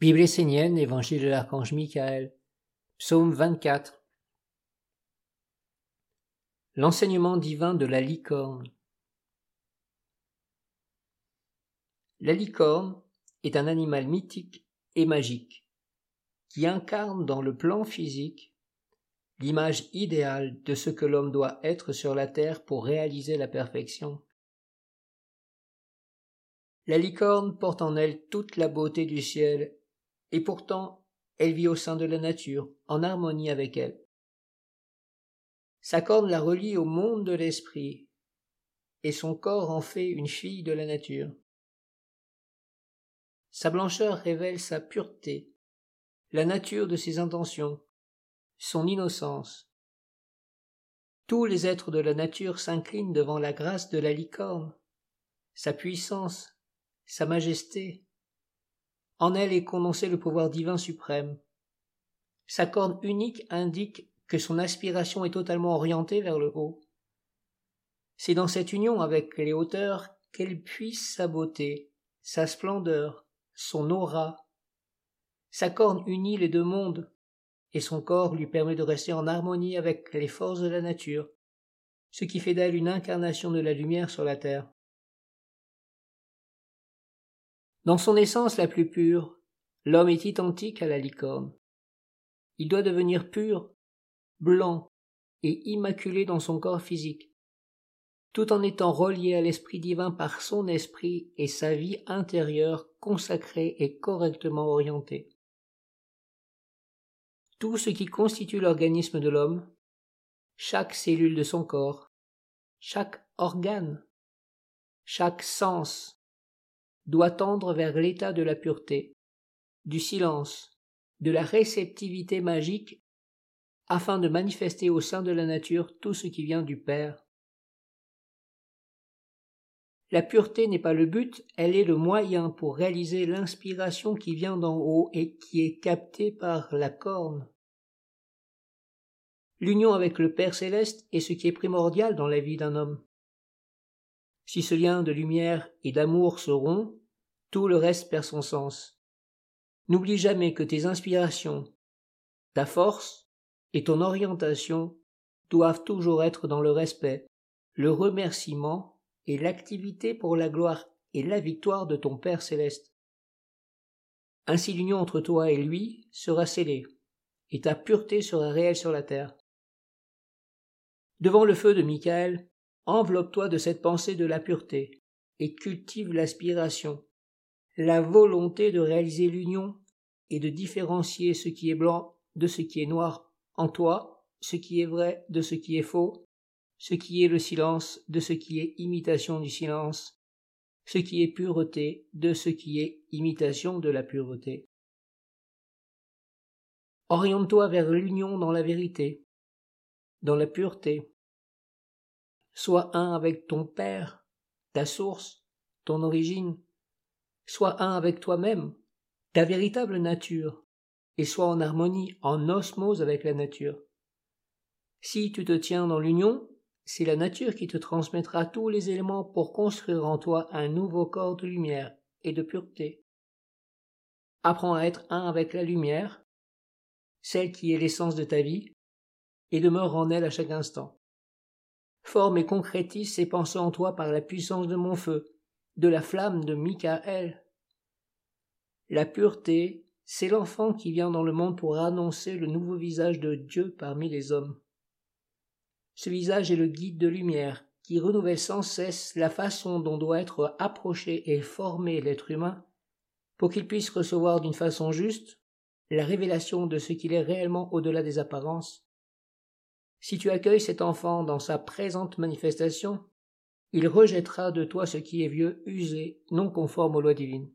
Bible essénienne, Évangile de l'archange Michael, Psaume 24. L'enseignement divin de la licorne. La licorne est un animal mythique et magique qui incarne dans le plan physique l'image idéale de ce que l'homme doit être sur la terre pour réaliser la perfection. La licorne porte en elle toute la beauté du ciel et pourtant elle vit au sein de la nature, en harmonie avec elle. Sa corne la relie au monde de l'esprit, et son corps en fait une fille de la nature. Sa blancheur révèle sa pureté, la nature de ses intentions, son innocence. Tous les êtres de la nature s'inclinent devant la grâce de la licorne, sa puissance, sa majesté, en elle est condensé le pouvoir divin suprême. Sa corne unique indique que son aspiration est totalement orientée vers le haut. C'est dans cette union avec les hauteurs qu'elle puise sa beauté, sa splendeur, son aura. Sa corne unit les deux mondes, et son corps lui permet de rester en harmonie avec les forces de la nature, ce qui fait d'elle une incarnation de la lumière sur la terre. Dans son essence la plus pure, l'homme est identique à la licorne. Il doit devenir pur, blanc et immaculé dans son corps physique, tout en étant relié à l'Esprit divin par son esprit et sa vie intérieure consacrée et correctement orientée. Tout ce qui constitue l'organisme de l'homme, chaque cellule de son corps, chaque organe, chaque sens, doit tendre vers l'état de la pureté, du silence, de la réceptivité magique, afin de manifester au sein de la nature tout ce qui vient du Père. La pureté n'est pas le but, elle est le moyen pour réaliser l'inspiration qui vient d'en haut et qui est captée par la corne. L'union avec le Père céleste est ce qui est primordial dans la vie d'un homme. Si ce lien de lumière et d'amour se rompt, tout le reste perd son sens. N'oublie jamais que tes inspirations, ta force et ton orientation doivent toujours être dans le respect, le remerciement et l'activité pour la gloire et la victoire de ton Père céleste. Ainsi l'union entre toi et lui sera scellée, et ta pureté sera réelle sur la terre. Devant le feu de Michael, enveloppe-toi de cette pensée de la pureté, et cultive l'aspiration, la volonté de réaliser l'union et de différencier ce qui est blanc de ce qui est noir en toi, ce qui est vrai de ce qui est faux, ce qui est le silence de ce qui est imitation du silence, ce qui est pureté de ce qui est imitation de la pureté. Oriente-toi vers l'union dans la vérité, dans la pureté, Sois un avec ton Père, ta source, ton origine. Sois un avec toi-même, ta véritable nature, et sois en harmonie, en osmose avec la nature. Si tu te tiens dans l'union, c'est la nature qui te transmettra tous les éléments pour construire en toi un nouveau corps de lumière et de pureté. Apprends à être un avec la lumière, celle qui est l'essence de ta vie, et demeure en elle à chaque instant forme et concrétise ces pensées en toi par la puissance de mon feu, de la flamme de Michael. La pureté, c'est l'enfant qui vient dans le monde pour annoncer le nouveau visage de Dieu parmi les hommes. Ce visage est le guide de lumière qui renouvelle sans cesse la façon dont doit être approché et formé l'être humain pour qu'il puisse recevoir d'une façon juste la révélation de ce qu'il est réellement au-delà des apparences si tu accueilles cet enfant dans sa présente manifestation, il rejettera de toi ce qui est vieux, usé, non conforme aux lois divines.